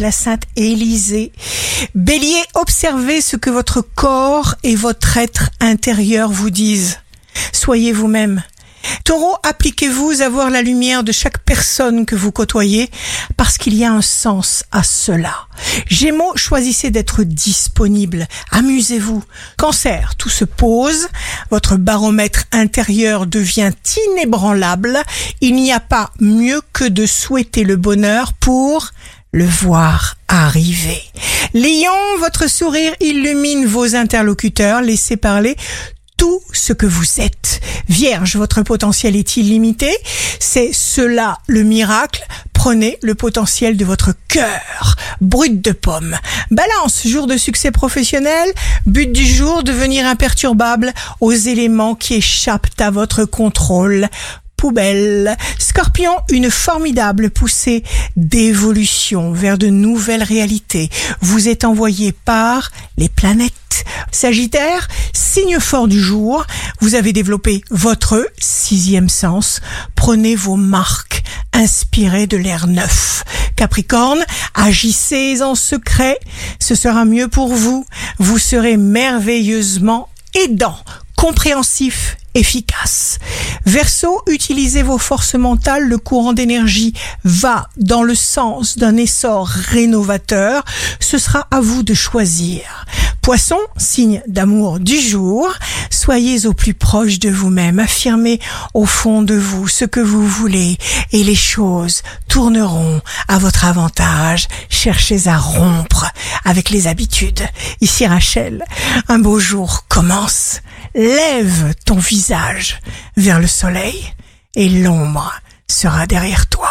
la sainte Élisée. Bélier, observez ce que votre corps et votre être intérieur vous disent. Soyez vous-même. Taureau, appliquez-vous à voir la lumière de chaque personne que vous côtoyez parce qu'il y a un sens à cela. Gémeaux, choisissez d'être disponible. Amusez-vous. Cancer, tout se pose. Votre baromètre intérieur devient inébranlable. Il n'y a pas mieux que de souhaiter le bonheur pour le voir arriver. Lion, votre sourire illumine vos interlocuteurs. Laissez parler tout ce que vous êtes. Vierge, votre potentiel est illimité. C'est cela le miracle. Prenez le potentiel de votre cœur. Brut de pomme. Balance, jour de succès professionnel. But du jour, devenir imperturbable aux éléments qui échappent à votre contrôle poubelle. Scorpion, une formidable poussée d'évolution vers de nouvelles réalités. Vous êtes envoyé par les planètes. Sagittaire, signe fort du jour, vous avez développé votre sixième sens. Prenez vos marques, inspirez de l'air neuf. Capricorne, agissez en secret, ce sera mieux pour vous. Vous serez merveilleusement aidant, compréhensif, efficace. Verseau, utilisez vos forces mentales, le courant d'énergie va dans le sens d'un essor rénovateur, ce sera à vous de choisir. Poisson, signe d'amour du jour, soyez au plus proche de vous-même, affirmez au fond de vous ce que vous voulez et les choses tourneront à votre avantage. Cherchez à rompre avec les habitudes. Ici Rachel, un beau jour commence. Lève ton visage vers le soleil et l'ombre sera derrière toi.